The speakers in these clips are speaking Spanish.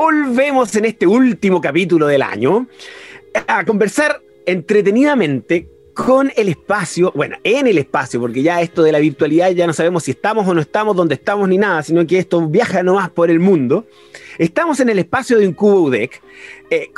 volvemos en este último capítulo del año a conversar entretenidamente con el espacio, bueno, en el espacio, porque ya esto de la virtualidad ya no sabemos si estamos o no estamos, dónde estamos ni nada, sino que esto viaja nomás por el mundo. Estamos en el espacio de Incubo UDEC, eh,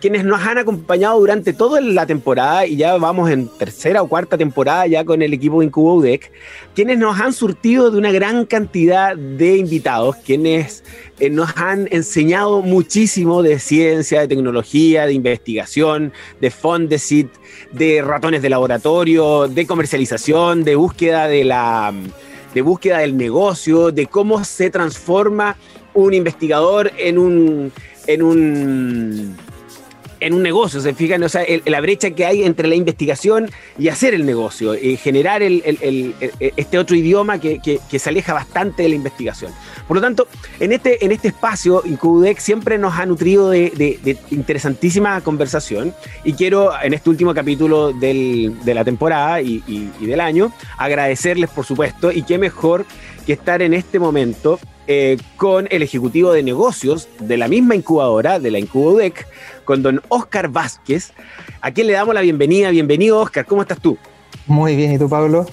quienes nos han acompañado durante toda la temporada y ya vamos en tercera o cuarta temporada ya con el equipo Incubo UDEC, quienes nos han surtido de una gran cantidad de invitados, quienes eh, nos han enseñado muchísimo de ciencia, de tecnología, de investigación, de Fondesit, de ratones de laboratorio, de comercialización, de búsqueda de la de búsqueda del negocio, de cómo se transforma un investigador en un en un en un negocio, se fijan, o sea, la brecha que hay entre la investigación y hacer el negocio, y generar este otro idioma que, se aleja bastante de la investigación. Por lo tanto, en este, en este espacio, Incubudec siempre nos ha nutrido de, interesantísima conversación y quiero, en este último capítulo de la temporada y, y del año, agradecerles, por supuesto, y qué mejor que estar en este momento eh, con el ejecutivo de negocios de la misma incubadora, de la Incubodec, con don Oscar Vázquez, a quien le damos la bienvenida. Bienvenido, Oscar, ¿cómo estás tú? Muy bien, ¿y tú, Pablo?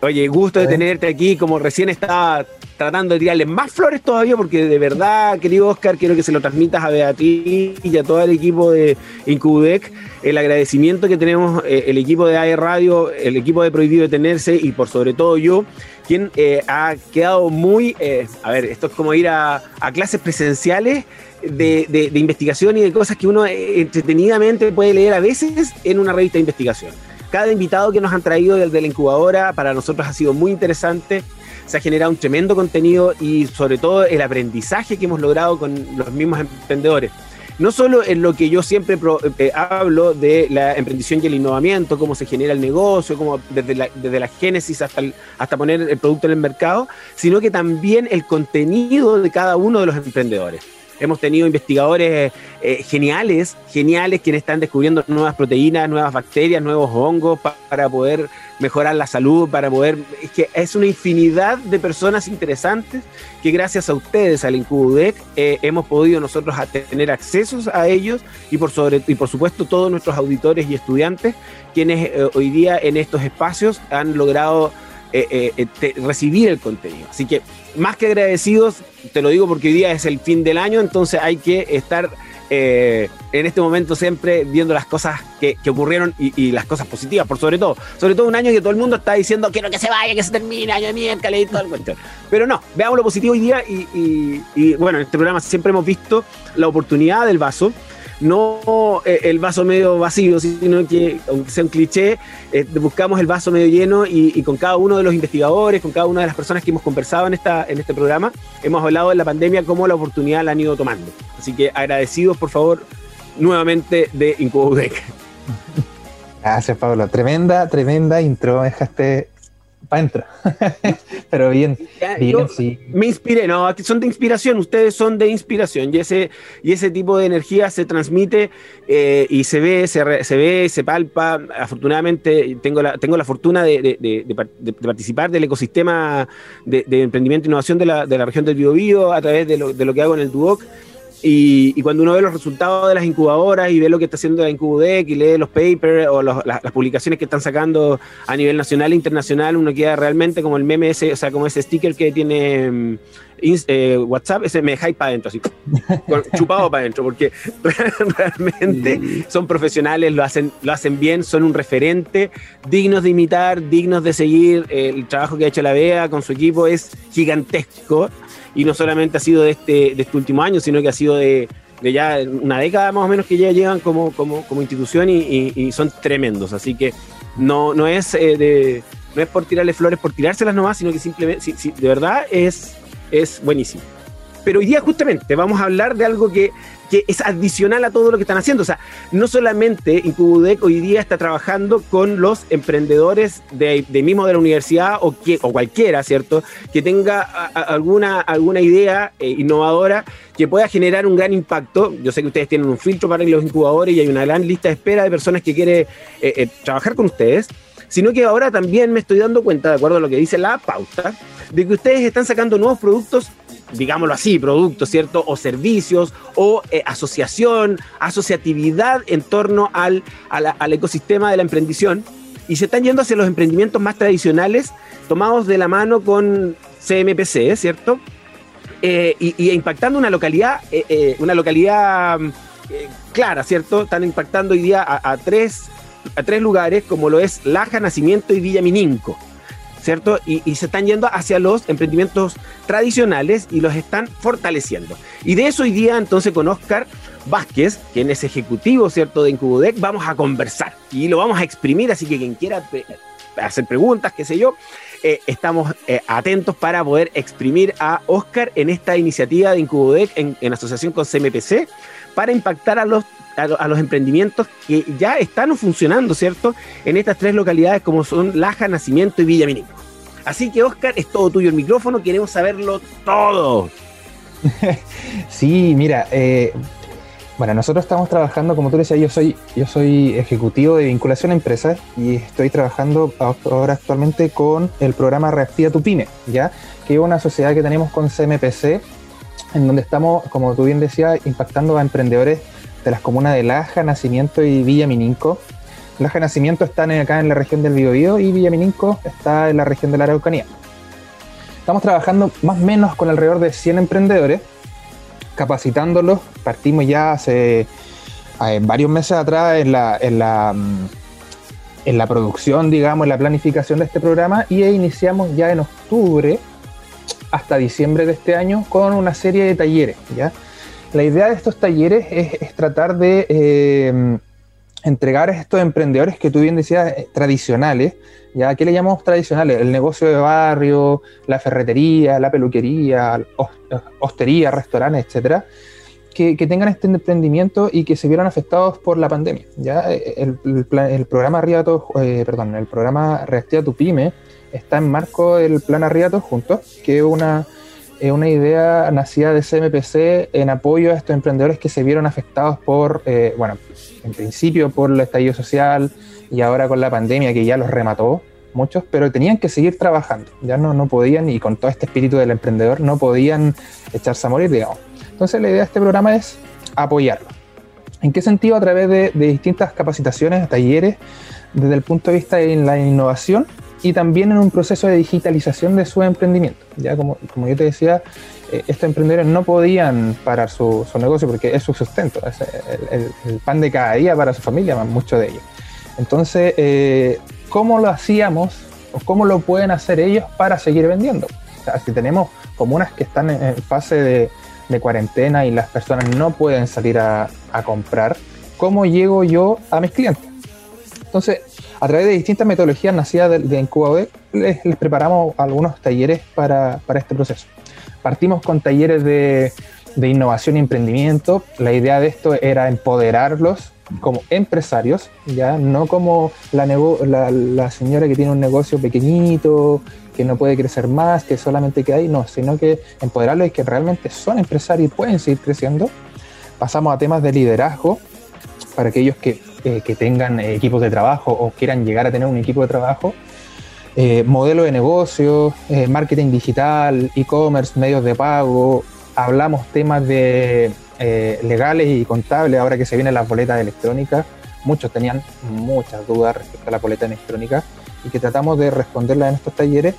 Oye, gusto de tenerte aquí, como recién estaba tratando de tirarle más flores todavía, porque de verdad, querido Oscar, quiero que se lo transmitas a Beatriz y a todo el equipo de Incubudec, el agradecimiento que tenemos eh, el equipo de AE Radio, el equipo de Prohibido Detenerse y por sobre todo yo, quien eh, ha quedado muy, eh, a ver, esto es como ir a, clases presenciales de, de, investigación y de cosas que uno entretenidamente puede leer a veces en una revista de investigación. Cada invitado que nos han traído desde la incubadora para nosotros ha sido muy interesante. Se ha generado un tremendo contenido y sobre todo el aprendizaje que hemos logrado con los mismos emprendedores. No solo en lo que yo siempre eh, hablo de la emprendición y el innovamiento, cómo se genera el negocio, cómo desde la, desde la génesis hasta, hasta poner el producto en el mercado, sino que también el contenido de cada uno de los emprendedores. Hemos tenido investigadores eh, geniales, geniales, quienes están descubriendo nuevas proteínas, nuevas bacterias, nuevos hongos para poder mejorar la salud, para poder... Es que es una infinidad de personas interesantes que gracias a ustedes, al Incubudec, eh, hemos podido nosotros tener accesos a ellos y por, sobre, y por supuesto todos nuestros auditores y estudiantes, quienes eh, hoy día en estos espacios han logrado recibir el contenido. Así que más que agradecidos, te lo digo porque hoy día es el fin del año, entonces hay que estar eh, en este momento siempre viendo las cosas que, ocurrieron y, las cosas positivas, por sobre todo. Sobre todo un año que todo el mundo está diciendo quiero que se vaya, que se termine, año de mierda, y todo el cuento. Pero no, veamos lo positivo hoy día y, y bueno, en este programa siempre hemos visto la oportunidad del vaso no eh, el vaso medio vacío, sino que, aunque sea un cliché, eh, buscamos el vaso medio lleno y, con cada uno de los investigadores, con cada una de las personas que hemos conversado en, esta, en este programa, hemos hablado de la pandemia, como la oportunidad la han ido tomando. Así que agradecidos, por favor, nuevamente de Incubudec. Gracias, Pablo. Tremenda, tremenda intro. Dejaste entra. Pero bien, bien sí. Me inspiré, no, son de inspiración, ustedes son de inspiración y ese, y ese tipo de energía se transmite eh, y se ve, se, se, ve, se palpa. Afortunadamente tengo la, tengo la fortuna de, participar del ecosistema de, emprendimiento e innovación de la, región del Biobío a través de lo, de lo que hago en el Duoc y, cuando uno ve los resultados de las incubadoras y ve lo que está haciendo la Incubudec y lee los papers o las, publicaciones que están sacando a nivel nacional e internacional, uno queda realmente como el meme ese, o sea, como ese sticker que tiene mm, eh, WhatsApp, ese me hype para adentro, así, chupado para adentro, porque realmente son profesionales, lo hacen, lo hacen bien, son un referente, dignos de imitar, dignos de seguir. El trabajo que ha hecho la BEA con su equipo es gigantesco y no solamente ha sido de este, de este último año, sino que ha sido de, de ya una década más o menos que ya llevan como, como, como institución y, son tremendos. Así que no, no, es, eh, de, no es por tirarle flores, por tirárselas nomás, sino que simplemente, de verdad es, es buenísimo. Pero hoy día justamente vamos a hablar de algo que que es adicional a todo lo que están haciendo. O sea, no solamente Incubudec hoy día está trabajando con los emprendedores de, mismo de la universidad o, que, o cualquiera, ¿cierto? Que tenga alguna, alguna idea eh, innovadora que pueda generar un gran impacto. Yo sé que ustedes tienen un filtro para los incubadores y hay una gran lista de espera de personas que quieren eh, eh, trabajar con ustedes sino que ahora también me estoy dando cuenta, de acuerdo a lo que dice la pauta, de que ustedes están sacando nuevos productos digámoslo así, productos, ¿cierto? O servicios, o eh, asociación, asociatividad en torno al, al, ecosistema de la emprendición. Y se están yendo hacia los emprendimientos más tradicionales, tomados de la mano con CMPC, ¿cierto? Eh, y, impactando una localidad, eh, una localidad clara, ¿cierto? Están impactando hoy día a, tres, a tres lugares, como lo es Laja, Nacimiento y Villa Mininco. ¿Cierto? Y, se están yendo hacia los emprendimientos tradicionales y los están fortaleciendo. Y de eso hoy día entonces con Oscar Vázquez, quien es ejecutivo, ¿cierto?, de Incubodec, vamos a conversar y lo vamos a exprimir, así que quien quiera hacer preguntas, qué sé yo, eh, estamos eh, atentos para poder exprimir a Oscar en esta iniciativa de Incubodec en asociación con CMPC para impactar a los a, los emprendimientos que ya están funcionando, ¿cierto? En estas tres localidades como son Laja, Nacimiento y Villa Así que, Oscar, es todo tuyo el micrófono, queremos saberlo todo. sí, mira, eh, bueno, nosotros estamos trabajando, como tú decías, yo soy, yo soy ejecutivo de vinculación a empresas y estoy trabajando ahora actualmente con el programa Reactiva tu Pyme, ¿ya? Que es una sociedad que tenemos con CMPC, en donde estamos, como tú bien decías, impactando a emprendedores de las comunas de Laja, Nacimiento y Villa Mininco. Laja Nacimiento están acá en la región del Biobío y Villa Mininco está en la región de la Araucanía. Estamos trabajando más o menos con alrededor de 100 emprendedores, capacitándolos. Partimos ya hace eh, varios meses atrás en la, en la, mm, en la producción, digamos, en la planificación de este programa y iniciamos ya en octubre hasta diciembre de este año con una serie de talleres, ¿ya? La idea de estos talleres es, tratar de eh, entregar a estos emprendedores que tú bien decías eh, tradicionales, ¿ya? ¿Qué le llamamos tradicionales? El negocio de barrio, la ferretería, la peluquería, hostería, restaurantes, etcétera, que, tengan este emprendimiento y que se vieron afectados por la pandemia. ¿ya? El, programa Arriato, eh, perdón, el programa Reactiva tu Pyme está en marco del plan Arriato Juntos, que es una es una idea nacida de CMPC en apoyo a estos emprendedores que se vieron afectados por, eh, bueno, en principio por el estallido social y ahora con la pandemia que ya los remató muchos, pero tenían que seguir trabajando, ya no, no podían, y con todo este espíritu del emprendedor, no podían echarse a morir, digamos. Entonces la idea de este programa es apoyarlo. ¿En qué sentido? A través de, de distintas capacitaciones, talleres, desde el punto de vista de la innovación y también en un proceso de digitalización de su emprendimiento. Ya como, como yo te decía, eh, estos emprendedores no podían parar su, negocio porque es su sustento, es el, pan de cada día para su familia, muchos de ellos. Entonces, eh, ¿cómo lo hacíamos o cómo lo pueden hacer ellos para seguir vendiendo? O si tenemos comunas que están en, fase de, de, cuarentena y las personas no pueden salir a, a comprar, ¿cómo llego yo a mis clientes? Entonces, a través de distintas metodologías nacidas de, de les, preparamos algunos talleres para, para, este proceso. Partimos con talleres de, de innovación y emprendimiento. La idea de esto era empoderarlos como empresarios, ya no como la, señora que tiene un negocio pequeñito, que no puede crecer más, que solamente queda ahí, no, sino que empoderarlos y que realmente son empresarios y pueden seguir creciendo. Pasamos a temas de liderazgo para aquellos que eh, que tengan equipos de trabajo o quieran llegar a tener un equipo de trabajo, eh, modelo de negocio, eh, marketing digital, e-commerce, medios de pago, hablamos temas de legales y contables ahora que se vienen las boletas electrónicas. Muchos tenían muchas dudas respecto a la boleta electrónica y que tratamos de responderlas en estos talleres.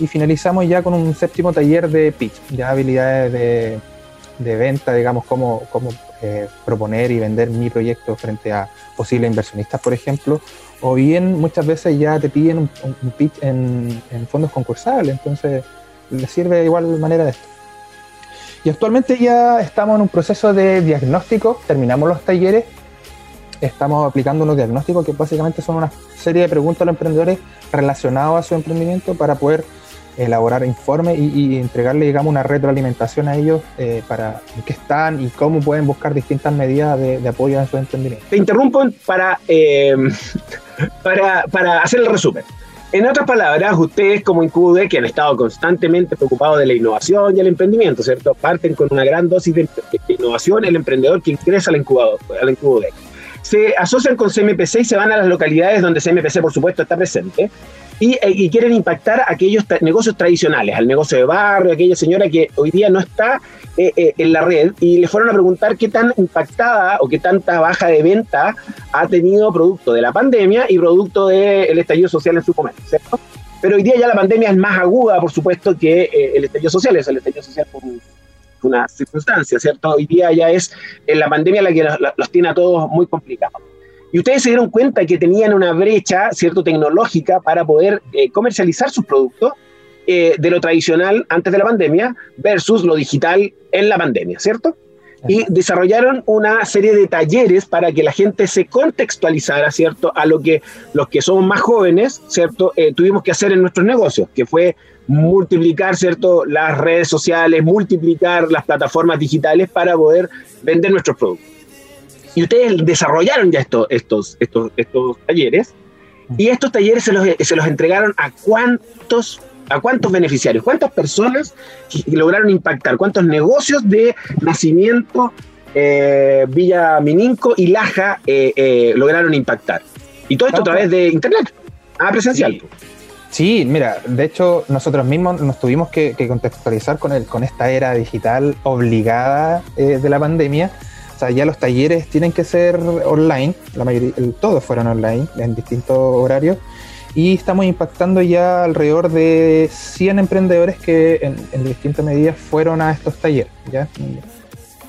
Y finalizamos ya con un séptimo taller de pitch, ya habilidades de, de venta, digamos, cómo, cómo eh, proponer y vender mi proyecto frente a posibles inversionistas, por ejemplo, o bien muchas veces ya te piden un, pitch en, fondos concursables, entonces les sirve de igual manera de esto. Y actualmente ya estamos en un proceso de diagnóstico, terminamos los talleres, estamos aplicando unos diagnósticos que básicamente son una serie de preguntas a los emprendedores relacionados a su emprendimiento para poder elaborar informes y, entregarle, digamos, una retroalimentación a ellos eh, para qué están y cómo pueden buscar distintas medidas de, apoyo en su emprendimiento. Te interrumpo para, eh, para, para hacer el resumen. En otras palabras, ustedes como Incude, que han estado constantemente preocupados de la innovación y el emprendimiento, ¿cierto? Parten con una gran dosis de, innovación, el emprendedor que ingresa al incubador, al Incude. Se asocian con CMPC y se van a las localidades donde CMPC, por supuesto, está presente eh, y, quieren impactar a aquellos negocios tradicionales, al negocio de barrio, aquella señora que hoy día no está eh, eh, en la red y le fueron a preguntar qué tan impactada o qué tanta baja de venta ha tenido producto de la pandemia y producto del estallido social en su comercio, ¿cierto? Pero hoy día ya la pandemia es más aguda, por supuesto, que el estallido social, es el estallido social por una circunstancia, ¿cierto? Hoy día ya es la pandemia la que los tiene a todos muy complicados. Y ustedes se dieron cuenta que tenían una brecha, ¿cierto?, tecnológica para poder eh, comercializar sus productos eh, de lo tradicional antes de la pandemia versus lo digital en la pandemia, ¿cierto? Y desarrollaron una serie de talleres para que la gente se contextualizara, ¿cierto?, a lo que los que somos más jóvenes, ¿cierto?, eh, tuvimos que hacer en nuestros negocios, que fue multiplicar, ¿cierto?, las redes sociales, multiplicar las plataformas digitales para poder vender nuestros productos. Y ustedes desarrollaron ya estos, estos, estos, estos talleres y estos talleres se los, se los entregaron a cuántos a cuántos beneficiarios, cuántas personas lograron impactar, cuántos negocios de nacimiento eh, Villa Mininco y Laja eh, eh, lograron impactar. Y todo esto a través de internet, a presencial. Sí. mira, de hecho nosotros mismos nos tuvimos que, contextualizar con, el, con esta era digital obligada de la pandemia sea, ya los talleres tienen que ser online, la mayoría, todos fueron online en distintos horarios, y estamos impactando ya alrededor de 100 emprendedores que en, distintas medidas fueron a estos talleres. ¿ya?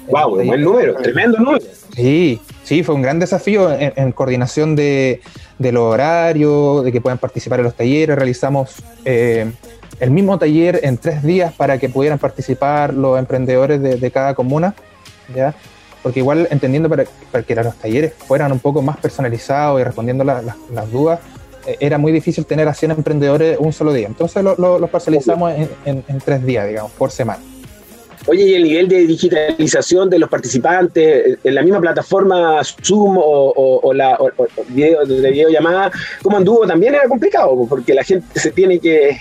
¡Wow! Un buen número, tremendo número. Sí, sí, fue un gran desafío en, coordinación de, los horarios, de que puedan participar en los talleres. Realizamos eh, el mismo taller en tres días para que pudieran participar los emprendedores de, de cada comuna. ¿ya? Porque igual entendiendo para, que los talleres fueran un poco más personalizados y respondiendo las dudas, eh, era muy difícil tener a 100 emprendedores un solo día. Entonces los lo, parcializamos en, tres días, digamos, por semana. Oye, y el nivel de digitalización de los participantes en la misma plataforma Zoom o, la video, de videollamada, ¿cómo anduvo? También era complicado, porque la gente se tiene que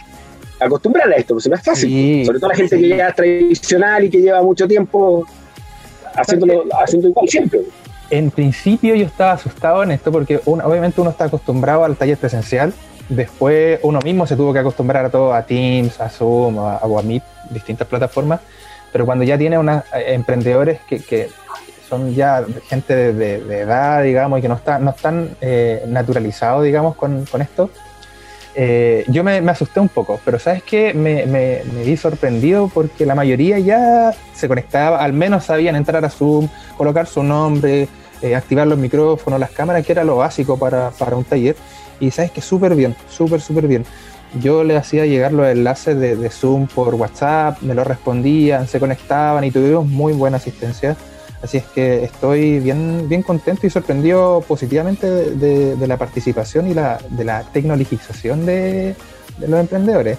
acostumbrar a esto, pues no es fácil. Sobre todo la gente que ya es tradicional y que lleva mucho tiempo haciéndolo, haciendo igual. En principio yo estaba asustado en esto porque obviamente uno está acostumbrado al taller presencial, después uno mismo se tuvo que acostumbrar a todo, a Teams, a Zoom, a, a Meet, distintas plataformas, pero cuando ya tiene unos eh, emprendedores que, que, son ya gente de, edad, digamos, y que no, está, no están eh, naturalizados, digamos, con, con esto, eh, yo me, asusté un poco, pero ¿sabes qué? Me, vi sorprendido porque la mayoría ya se conectaba, al menos sabían entrar a Zoom, colocar su nombre, eh, activar los micrófonos, las cámaras, que era lo básico para, un taller. Y sabes que súper bien, súper, súper bien. Yo le hacía llegar los enlaces de, de Zoom por WhatsApp, me lo respondían, se conectaban y tuvimos muy buena asistencia. Así es que estoy bien, bien contento y sorprendido positivamente de, la participación y la, de la tecnologización de, los emprendedores.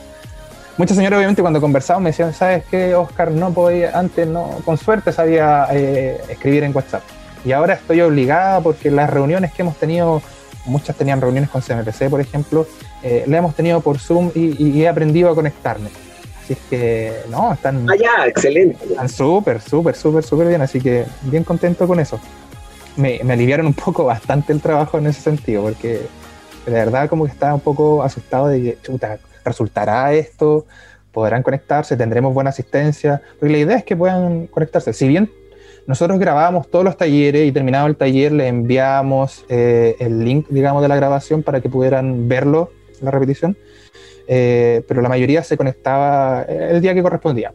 Muchas señoras obviamente cuando conversamos me decían, ¿sabes qué, Oscar? No podía, antes no, con suerte sabía eh, escribir en WhatsApp. Y ahora estoy obligada porque las reuniones que hemos tenido, muchas tenían reuniones con CMPC, por ejemplo, eh, las hemos tenido por Zoom y he aprendido a conectarme Así es que, no, están. Ah, excelente. Están súper, súper, súper, súper bien. Así que, bien contento con eso. Me, aliviaron un poco bastante el trabajo en ese sentido, porque de verdad, como que estaba un poco asustado de que, chuta, ¿resultará esto? ¿Podrán conectarse? ¿Tendremos buena asistencia? Porque la idea es que puedan conectarse. Si bien nosotros grabábamos todos los talleres y terminado el taller le enviamos eh, el link, digamos, de la grabación para que pudieran verlo, la repetición. Eh, pero la mayoría se conectaba el día que correspondía.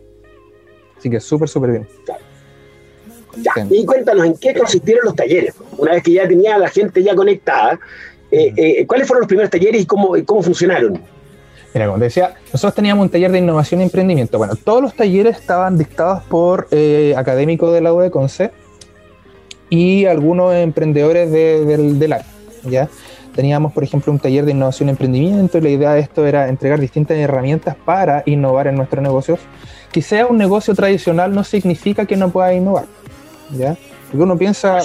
Así que súper, súper bien. Y cuéntanos, ¿en qué consistieron los talleres? Una vez que ya tenía la gente ya conectada, eh, eh, ¿cuáles fueron los primeros talleres y cómo, cómo funcionaron? Mira, como decía, nosotros teníamos un taller de innovación y emprendimiento. Bueno, todos los talleres estaban dictados por académicos de la UECONCE y algunos emprendedores de, del, del ¿ya? Teníamos, por ejemplo, un taller de innovación y emprendimiento y la idea de esto era entregar distintas herramientas para innovar en nuestros negocios. Que sea un negocio tradicional no significa que no pueda innovar. ¿ya? Porque uno piensa,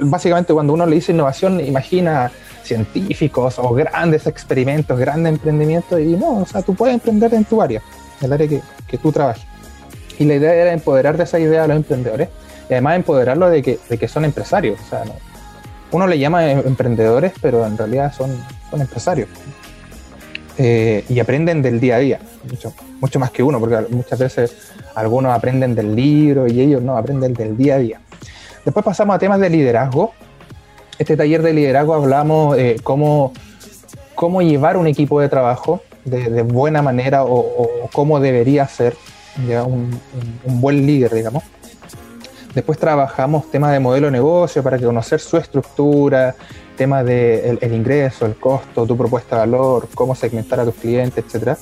básicamente cuando uno le dice innovación, imagina científicos o grandes experimentos, grandes emprendimientos, y no, o sea, tú puedes emprender en tu área, en el área que, que tú trabajes. Y la idea era empoderar de esa idea a los emprendedores y además empoderarlos de que, de que son empresarios. O sea, no, uno le llama em, emprendedores, pero en realidad son, empresarios. eh, y aprenden del día a día, mucho, mucho más que uno, porque muchas veces algunos aprenden del libro y ellos no, aprenden del día a día. Después pasamos a temas de liderazgo. Este taller de liderazgo hablamos eh, cómo, cómo llevar un equipo de trabajo de, buena manera o, cómo debería ser un, buen líder, digamos. Después trabajamos temas de modelo de negocio para conocer su estructura, temas de el, ingreso, el costo, tu propuesta de valor, cómo segmentar a tus clientes, etcétera.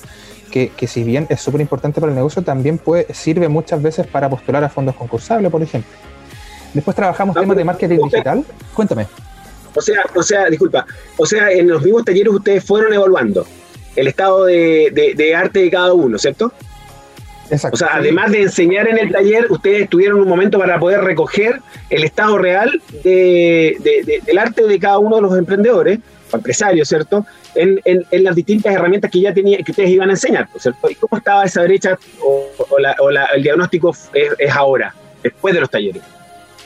Que, que, si bien es súper importante para el negocio, también puede, sirve muchas veces para postular a fondos concursables, por ejemplo. Después trabajamos temas de marketing digital. Cuéntame. O sea, o sea, disculpa, o sea, en los mismos talleres ustedes fueron evaluando el estado de, arte de cada uno, ¿cierto? Exacto. O sea, además de enseñar en el taller, ustedes tuvieron un momento para poder recoger el estado real del arte de cada uno de los emprendedores, o empresarios, ¿cierto? En, las distintas herramientas que ya tenía, que ustedes iban a enseñar, ¿cierto? ¿Y cómo estaba esa brecha o, el diagnóstico es ahora, después de los talleres?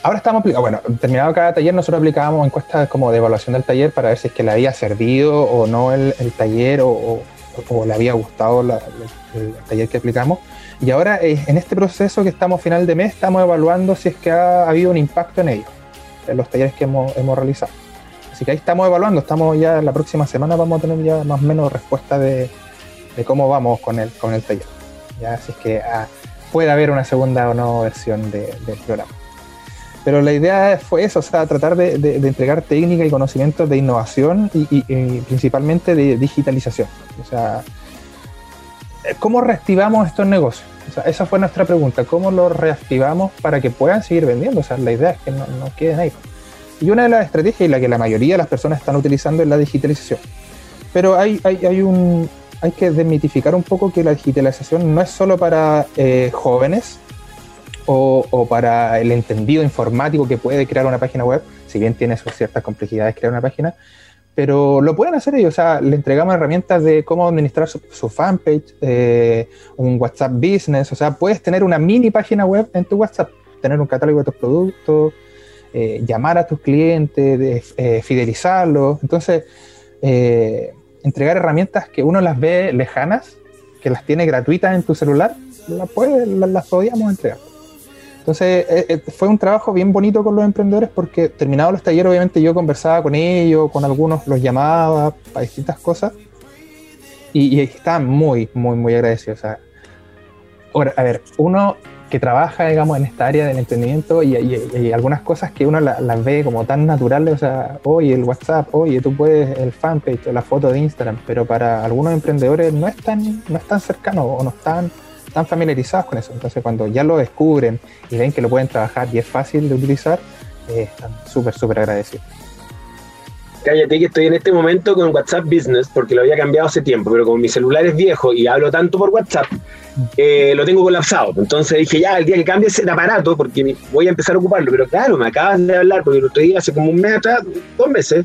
Ahora estamos aplicando, bueno, terminado cada taller, nosotros aplicábamos encuestas como de evaluación del taller para ver si es que le había servido o no el, taller o, le había gustado el, taller que aplicamos. Y ahora eh, en este proceso que estamos final de mes, estamos evaluando si es que ha, habido un impacto en ellos, en los talleres que hemos, realizado. Así que ahí estamos evaluando, estamos ya la próxima semana vamos a tener ya más o menos respuesta de, cómo vamos con el, con el taller. Ya, así es que ah, puede haber una segunda o no versión del programa. Pero la idea fue eso, o sea, tratar de, entregar técnica y conocimientos de innovación y, principalmente de digitalización. O sea, ¿cómo reactivamos estos negocios? O sea, esa fue nuestra pregunta, ¿cómo los reactivamos para que puedan seguir vendiendo? O sea, la idea es que no, queden ahí. Y una de las estrategias y la que la mayoría de las personas están utilizando es la digitalización. Pero hay, hay, un, hay que desmitificar un poco que la digitalización no es solo para eh, jóvenes, o, para el entendido informático que puede crear una página web, si bien tiene sus ciertas complejidades crear una página, pero lo pueden hacer ellos, o sea, le entregamos herramientas de cómo administrar su, fanpage, eh, un WhatsApp Business, o sea, puedes tener una mini página web en tu WhatsApp, tener un catálogo de tus productos, eh, llamar a tus clientes, eh, fidelizarlos, entonces, entregar herramientas que uno las ve lejanas, que las tiene gratuitas en tu celular, las, las podíamos entregar. Entonces eh, eh, fue un trabajo bien bonito con los emprendedores porque terminados los talleres obviamente yo conversaba con ellos, con algunos los llamaba para distintas cosas y, y estaban muy, muy, muy agradecidos. ahora, a ver, uno que trabaja, digamos, en esta área del emprendimiento y, y, algunas cosas que uno las ve como tan naturales, o sea, oye, el WhatsApp, oye, tú puedes el fanpage o la foto de Instagram, pero para algunos emprendedores no es tan, no es tan o no están están familiarizados con eso. Entonces, cuando ya lo descubren y ven que lo pueden trabajar y es fácil de utilizar, eh, están súper, súper agradecidos. Cállate que estoy en este momento con WhatsApp Business porque lo había cambiado hace tiempo, pero como mi celular es viejo y hablo tanto por WhatsApp, eh, lo tengo colapsado. Entonces dije, ya, el día que cambie ese aparato, porque voy a empezar a ocuparlo. Pero claro, me acabas de hablar, porque el otro día, hace como un mes atrás, dos meses,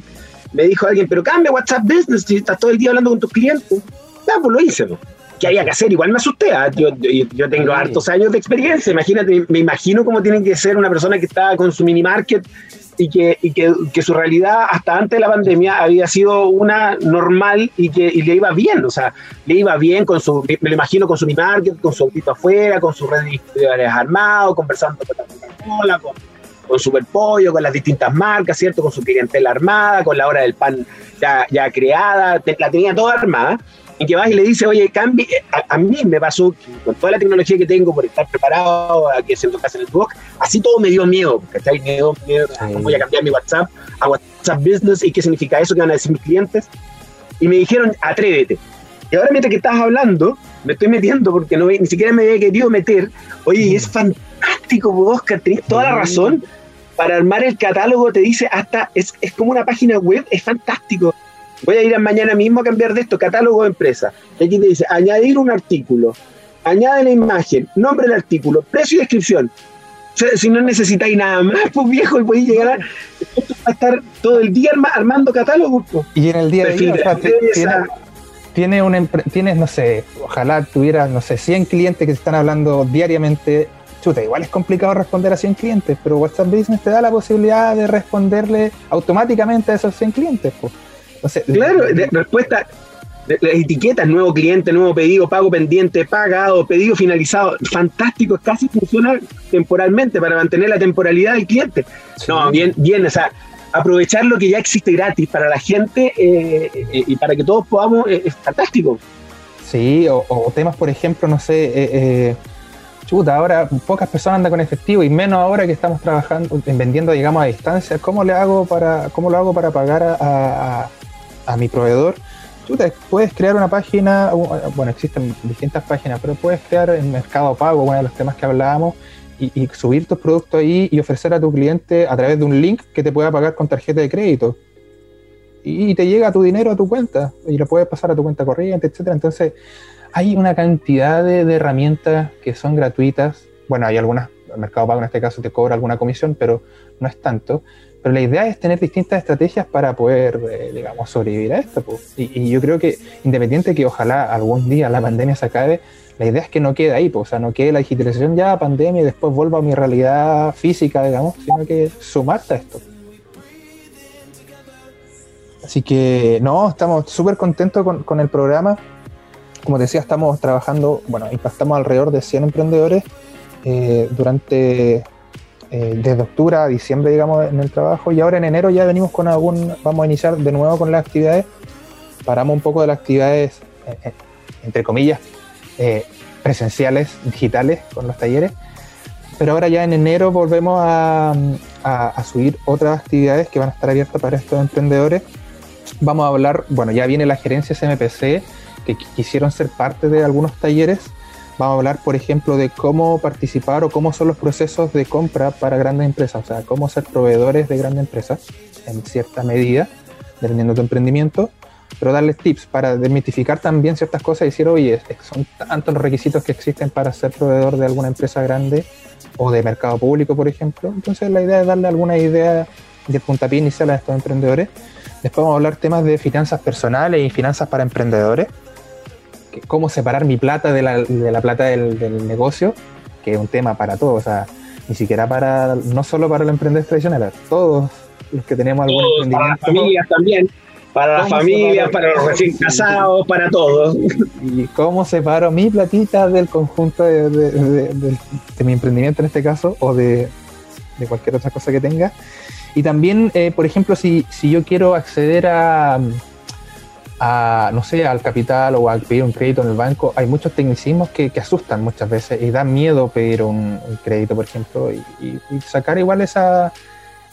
me dijo alguien, pero cambia WhatsApp Business si estás todo el día hablando con tus clientes. Ya, pues lo hice, ¿no? Que había que hacer, igual me asusté. ¿ah? Yo, yo, tengo hartos años de experiencia, imagínate, me imagino cómo tiene que ser una persona que está con su mini market y, que, y que, que, su realidad hasta antes de la pandemia había sido una normal y que y le iba bien, o sea, le iba bien con su, me lo imagino con su mini market, con su autito afuera, con sus redes armados, conversando con la Coca-Cola, con, con Superpollo, con las distintas marcas, ¿cierto? Con su clientela armada, con la hora del pan ya, ya creada, la tenía toda armada y que vas y le dices, oye, cambie. A, mí me pasó con toda la tecnología que tengo por estar preparado, a que se lo en el blog, así todo me dio miedo, ¿cachai? Me dio miedo, voy a cambiar mi WhatsApp a WhatsApp Business y qué significa eso, qué van a decir mis clientes. Y me dijeron, atrévete. Y ahora mientras que estás hablando, me estoy metiendo porque no, ni siquiera me había querido meter. Oye, es fantástico, Oscar, tenés toda la razón. Para armar el catálogo te dice hasta, es, es como una página web, es fantástico Voy a ir mañana mismo a cambiar de esto, catálogo de empresa. aquí te dice, añadir un artículo, añade la imagen, nombre del artículo, precio y descripción. si no necesitáis nada más, pues viejo, y podéis llegar a, a estar todo el día armando catálogos. Pues. Y en el día de día, tiene, un, tienes, no sé, ojalá tuvieras, no sé, 100 clientes que te están hablando diariamente. Chuta, igual es complicado responder a 100 clientes, pero WhatsApp Business te da la posibilidad de responderle automáticamente a esos 100 clientes. Claro, respuesta, las etiquetas, nuevo cliente, nuevo pedido, pago pendiente, pagado, pedido finalizado, fantástico, casi funciona temporalmente para mantener la temporalidad del cliente. No, bien, bien, o sea, aprovechar lo que ya existe gratis para la gente eh, eh, y para que todos podamos, eh, es fantástico. Sí, o, temas, por ejemplo, no sé, chuta, ahora pocas personas andan con efectivo y menos ahora que estamos trabajando, en vendiendo, digamos, a distancia. ¿Cómo le hago para, cómo lo hago para pagar a, a mi proveedor? puedes crear una página, bueno, existen distintas páginas, pero puedes crear en Mercado Pago, uno de los temas que hablábamos, y, subir tus productos ahí y ofrecer a tu cliente a través de un link que te pueda pagar con tarjeta de crédito. Y, te llega tu dinero a tu cuenta y lo puedes pasar a tu cuenta corriente, etcétera. Entonces, hay una cantidad de herramientas que son gratuitas. Bueno, hay algunas, Mercado Pago en este caso te cobra alguna comisión, pero no es tanto pero la idea es tener distintas estrategias para poder, eh, digamos, sobrevivir a esto. Y, yo creo que, independiente que ojalá algún día la pandemia se acabe, la idea es que no quede ahí, pues, o sea, no quede la digitalización ya, pandemia, y después vuelva a mi realidad física, digamos, sino que sumarte a esto. Así que, no, estamos súper contentos con, con, el programa. Como decía, estamos trabajando, bueno, impactamos alrededor de 100 emprendedores eh, durante eh, desde octubre a diciembre, digamos, en el trabajo, y ahora en enero ya venimos con algún, vamos a iniciar de nuevo con las actividades, paramos un poco de las actividades, eh, eh, entre comillas, presenciales, digitales, con los talleres, pero ahora ya en enero volvemos a, a, subir otras actividades que van a estar abiertas para estos emprendedores. Vamos a hablar, bueno, ya viene la gerencia SMPC, que quisieron ser parte de algunos talleres Vamos a hablar, por ejemplo, de cómo participar o cómo son los procesos de compra para grandes empresas, o sea, cómo ser proveedores de grandes empresas en cierta medida, dependiendo de tu emprendimiento, pero darles tips para desmitificar también ciertas cosas y decir, oye, son tantos los requisitos que existen para ser proveedor de alguna empresa grande o de mercado público, por ejemplo. Entonces, la idea es darle alguna idea de puntapié inicial a estos emprendedores. Después vamos a hablar temas de finanzas personales y finanzas para emprendedores cómo separar mi plata de la, de la plata del, negocio, que es un tema para todos, o sea, ni siquiera para, no solo para los emprendedores tradicionales, todos los que tenemos algún emprendimiento. Para las familias también, para las familias, para los recién casados, para todos. Y cómo separo mi platita del conjunto de, de, mi emprendimiento en este caso, o de, cualquier otra cosa que tenga. Y también, eh, por ejemplo, si, si yo quiero acceder a a, no sé, al capital o a pedir un crédito en el banco, hay muchos tecnicismos que, asustan muchas veces y da miedo pedir un, crédito, por ejemplo, y, sacar igual esa,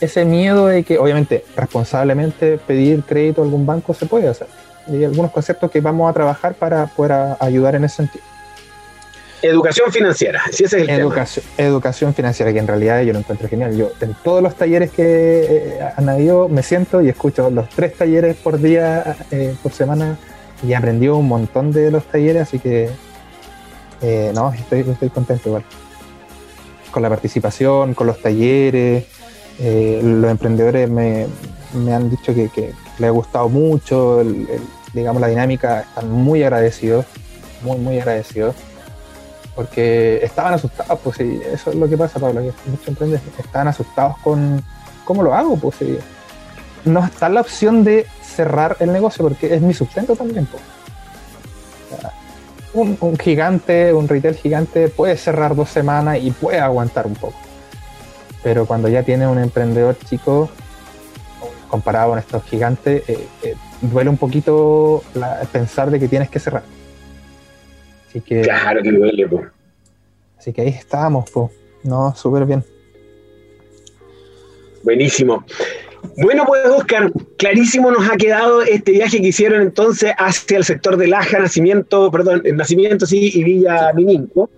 ese miedo de que, obviamente, responsablemente pedir crédito a algún banco se puede hacer. Y hay algunos conceptos que vamos a trabajar para poder ayudar en ese sentido. Educación financiera, si ese es el educación, Educación financiera, que en realidad yo lo encuentro genial. Yo en todos los talleres que eh, han habido me siento y escucho los tres talleres por día, eh, por semana, y he aprendido un montón de los talleres, así que eh, no, estoy, estoy contento igual. Con la participación, con los talleres, los emprendedores me, han dicho que, que les ha gustado mucho, digamos la dinámica, están muy agradecidos, muy, muy agradecidos porque estaban asustados, pues sí, eso es lo que pasa, Pablo, que muchos emprendedores estaban asustados con cómo lo hago, pues sí. No está la opción de cerrar el negocio porque es mi sustento también, pues. un, gigante, un retail gigante puede cerrar dos semanas y puede aguantar un poco. Pero cuando ya tiene un emprendedor chico, comparado con estos gigantes, eh, eh, duele un poquito pensar de que tienes que cerrar. Así que, claro que duele, po. Así que ahí estábamos, po. No, súper bien. Buenísimo. Bueno, pues Oscar, clarísimo nos ha quedado este viaje que hicieron entonces hacia el sector de Laja, Nacimiento, perdón, Nacimiento, sí, y Villa Mininco.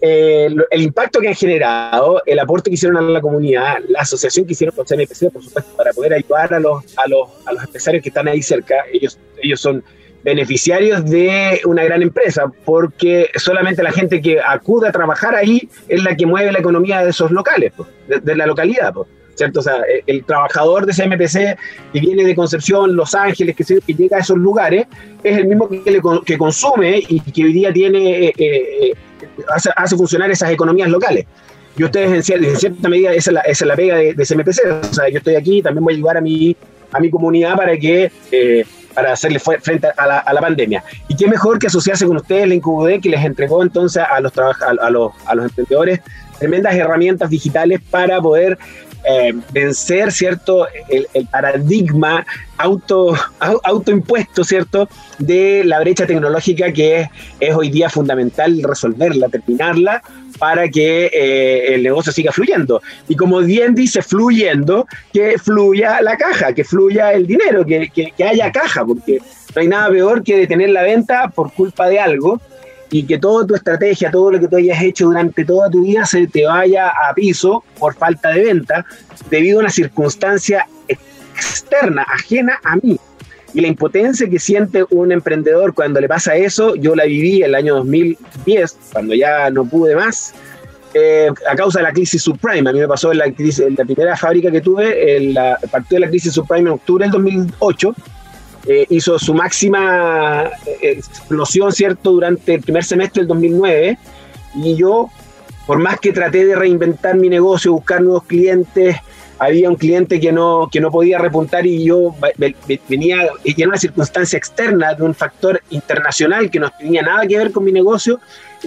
Eh, el impacto que han generado, el aporte que hicieron a la comunidad, la asociación que hicieron con CNPC, por supuesto, para poder ayudar a los, a los, a los empresarios que están ahí cerca. Ellos, ellos son beneficiarios de una gran empresa, porque solamente la gente que acude a trabajar ahí es la que mueve la economía de esos locales, de, la localidad. ¿Cierto? O sea, e, el, trabajador de CMPC que viene de Concepción, Los Ángeles, que, que llega a esos lugares, es el mismo que, consume y que hoy día tiene, eh, eh, hace, funcionar esas economías locales. Y ustedes, en, cierta, medida, esa es, la, pega de, CMPC. O sea, yo estoy aquí, también voy a ayudar a mi, a mi comunidad para que eh, para hacerle frente a la, a la, pandemia. Y qué mejor que asociarse con ustedes, la Incubudec, que les entregó entonces a los, a, los, a los emprendedores tremendas herramientas digitales para poder eh, vencer, ¿cierto?, el, paradigma auto, autoimpuesto, ¿cierto?, de la brecha tecnológica que es, es hoy día fundamental resolverla, terminarla, para que eh, el negocio siga fluyendo. Y como bien dice, fluyendo, que fluya la caja, que fluya el dinero, que, que haya caja, porque no hay nada peor que detener la venta por culpa de algo y que toda tu estrategia, todo lo que tú hayas hecho durante toda tu vida se te vaya a piso por falta de venta debido a una circunstancia externa, ajena a mí. Y la impotencia que siente un emprendedor cuando le pasa eso, yo la viví el año 2010, cuando ya no pude más, eh, a causa de la crisis subprime. A mí me pasó en la, crisis, en la primera fábrica que tuve, el, la, partió de la crisis subprime en octubre del 2008 eh, hizo su máxima eh, explosión, ¿cierto?, durante el primer semestre del 2009. Y yo, por más que traté de reinventar mi negocio, buscar nuevos clientes, había un cliente que no, que no podía repuntar y yo venía en una circunstancia externa de un factor internacional que no tenía nada que ver con mi negocio,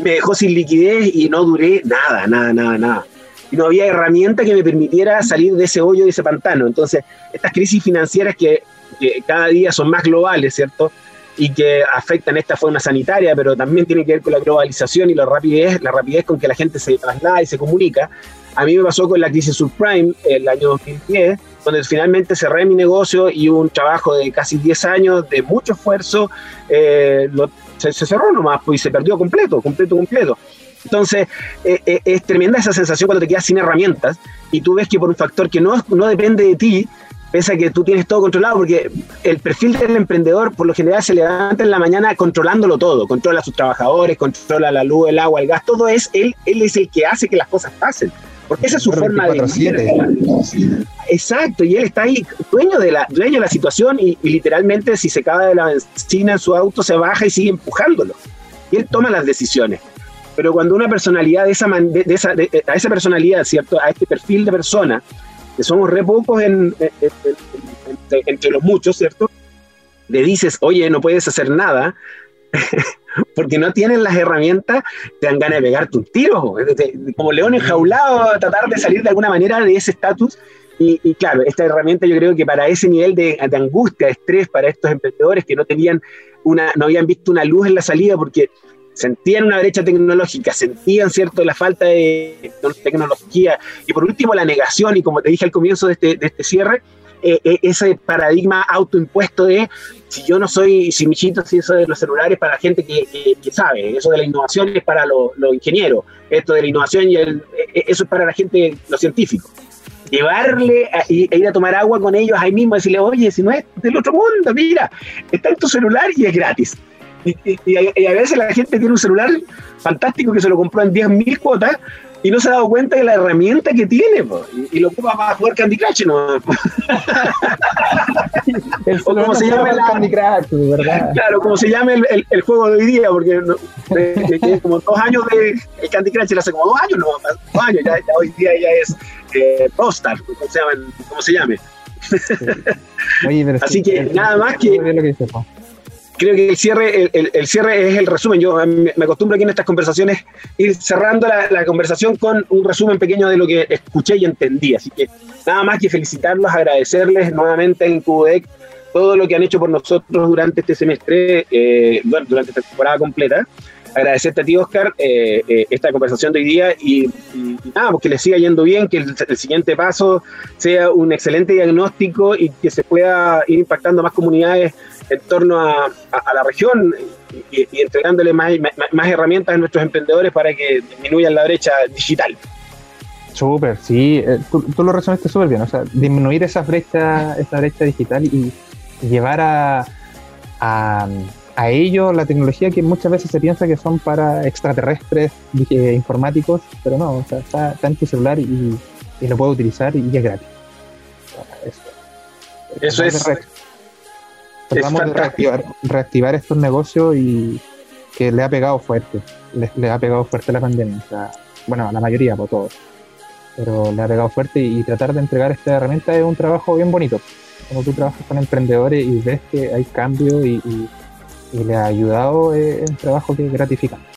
me dejó sin liquidez y no duré nada, nada, nada, nada. Y no había herramienta que me permitiera salir de ese hoyo, de ese pantano. Entonces, estas crisis financieras que que cada día son más globales, ¿cierto? Y que afectan esta forma sanitaria, pero también tiene que ver con la globalización y la rapidez, la rapidez con que la gente se traslada y se comunica. A mí me pasó con la crisis subprime el año 2010, donde finalmente cerré mi negocio y un trabajo de casi 10 años, de mucho esfuerzo, eh, se, cerró nomás pues, y se perdió completo, completo, completo. Entonces, eh, eh, es tremenda esa sensación cuando te quedas sin herramientas y tú ves que por un factor que no, no depende de ti, piensa que tú tienes todo controlado, porque el perfil del emprendedor por lo general se levanta en la mañana controlándolo todo, controla a sus trabajadores, controla la luz, el agua, el gas, todo es él, él es el que hace que las cosas pasen. Porque esa es su forma de vivir. Exacto, y él está ahí, dueño de la, dueño de la situación, y, literalmente si se acaba de la benzina en su auto, se baja y sigue empujándolo. Y él toma las decisiones. Pero cuando una personalidad de esa, de, esa a esa personalidad, ¿cierto? A este perfil de persona, que somos re pocos entre los muchos, ¿cierto? Le dices, oye, no puedes hacer nada, porque no tienen las herramientas, te dan ganas de pegarte un tiro, como león enjaulado, tratar de salir de alguna manera de ese estatus. Y, claro, esta herramienta yo creo que para ese nivel de, de, angustia, de estrés para estos emprendedores que no tenían una, no habían visto una luz en la salida, porque sentían una brecha tecnológica, sentían cierto la falta de tecnología. Y por último la negación. Y como te dije al comienzo de este, de este cierre, eh, eh, ese paradigma autoimpuesto de si yo no soy, si Michito, si eso de los celulares para la gente que, que, sabe, eso de la innovación es para los ingenieros, esto de la innovación y el, eh, eso es para la gente, los científicos. Llevarle a, e ir a tomar agua con ellos ahí mismo, decirle, oye, si no es del otro mundo, mira, está en tu celular y es gratis. Y, a, veces la gente tiene un celular fantástico que se lo compró en 10.000 cuotas y no se ha dado cuenta de la herramienta que tiene, y, lo ocupa para jugar Candy Crush, ¿no? como se llama el Candy Crush, ¿verdad? Claro, como se llama el, el, juego de hoy día, porque no, como dos años de el Candy Crush, hace como dos años, no, dos años, ya, hoy día ya es eh, Postar, como se, llama, como se llame. Así que nada más que creo que el cierre, el, cierre es el resumen. Yo me acostumbro aquí en estas conversaciones ir cerrando la, conversación con un resumen pequeño de lo que escuché y entendí. Así que nada más que felicitarlos, agradecerles nuevamente en QDEC todo lo que han hecho por nosotros durante este semestre, eh, durante esta temporada completa. Agradecerte a ti, Oscar, eh, eh, esta conversación de hoy día y, nada, pues que les siga yendo bien, que el, siguiente paso sea un excelente diagnóstico y que se pueda ir impactando más comunidades en torno a, la región y, entregándole más, más, herramientas a nuestros emprendedores para que disminuyan la brecha digital. Súper, sí, eh, tú, lo resumaste súper bien, o sea, disminuir esa brecha, esa brecha digital y llevar a, a, a ello la tecnología que muchas veces se piensa que son para extraterrestres eh, informáticos, pero no, o sea, está, en tu celular y, lo puedes utilizar y, es gratis. Eso, es tratamos de reactivar, estos negocios y que le ha pegado fuerte, le, ha pegado fuerte la pandemia, bueno, a la mayoría, por todos, pero le ha pegado fuerte y, tratar de entregar esta herramienta es un trabajo bien bonito, cuando tú trabajas con emprendedores y ves que hay cambio y, y, le ha ayudado, es un trabajo que es gratificante.